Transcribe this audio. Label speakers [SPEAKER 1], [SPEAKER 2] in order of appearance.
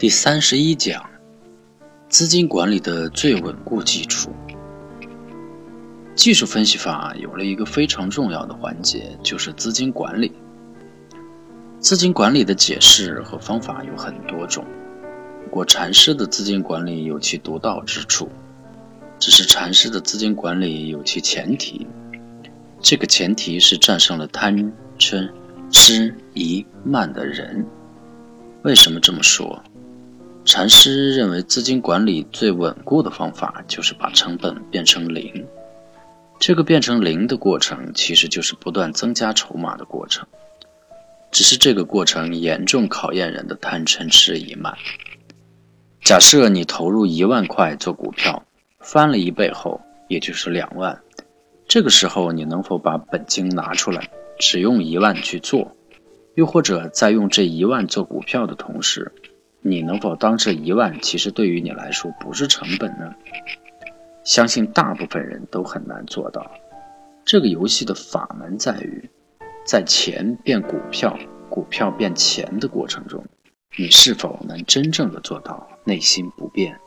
[SPEAKER 1] 第三十一讲：资金管理的最稳固基础。技术分析法有了一个非常重要的环节，就是资金管理。资金管理的解释和方法有很多种，不过禅师的资金管理有其独到之处。只是禅师的资金管理有其前提，这个前提是战胜了贪嗔痴疑慢的人。为什么这么说？禅师认为，资金管理最稳固的方法就是把成本变成零。这个变成零的过程，其实就是不断增加筹码的过程。只是这个过程严重考验人的贪嗔痴疑慢。假设你投入一万块做股票，翻了一倍后，也就是两万。这个时候，你能否把本金拿出来，只用一万去做？又或者，在用这一万做股票的同时，你能否当这一万其实对于你来说不是成本呢？相信大部分人都很难做到。这个游戏的法门在于，在钱变股票、股票变钱的过程中，你是否能真正的做到内心不变？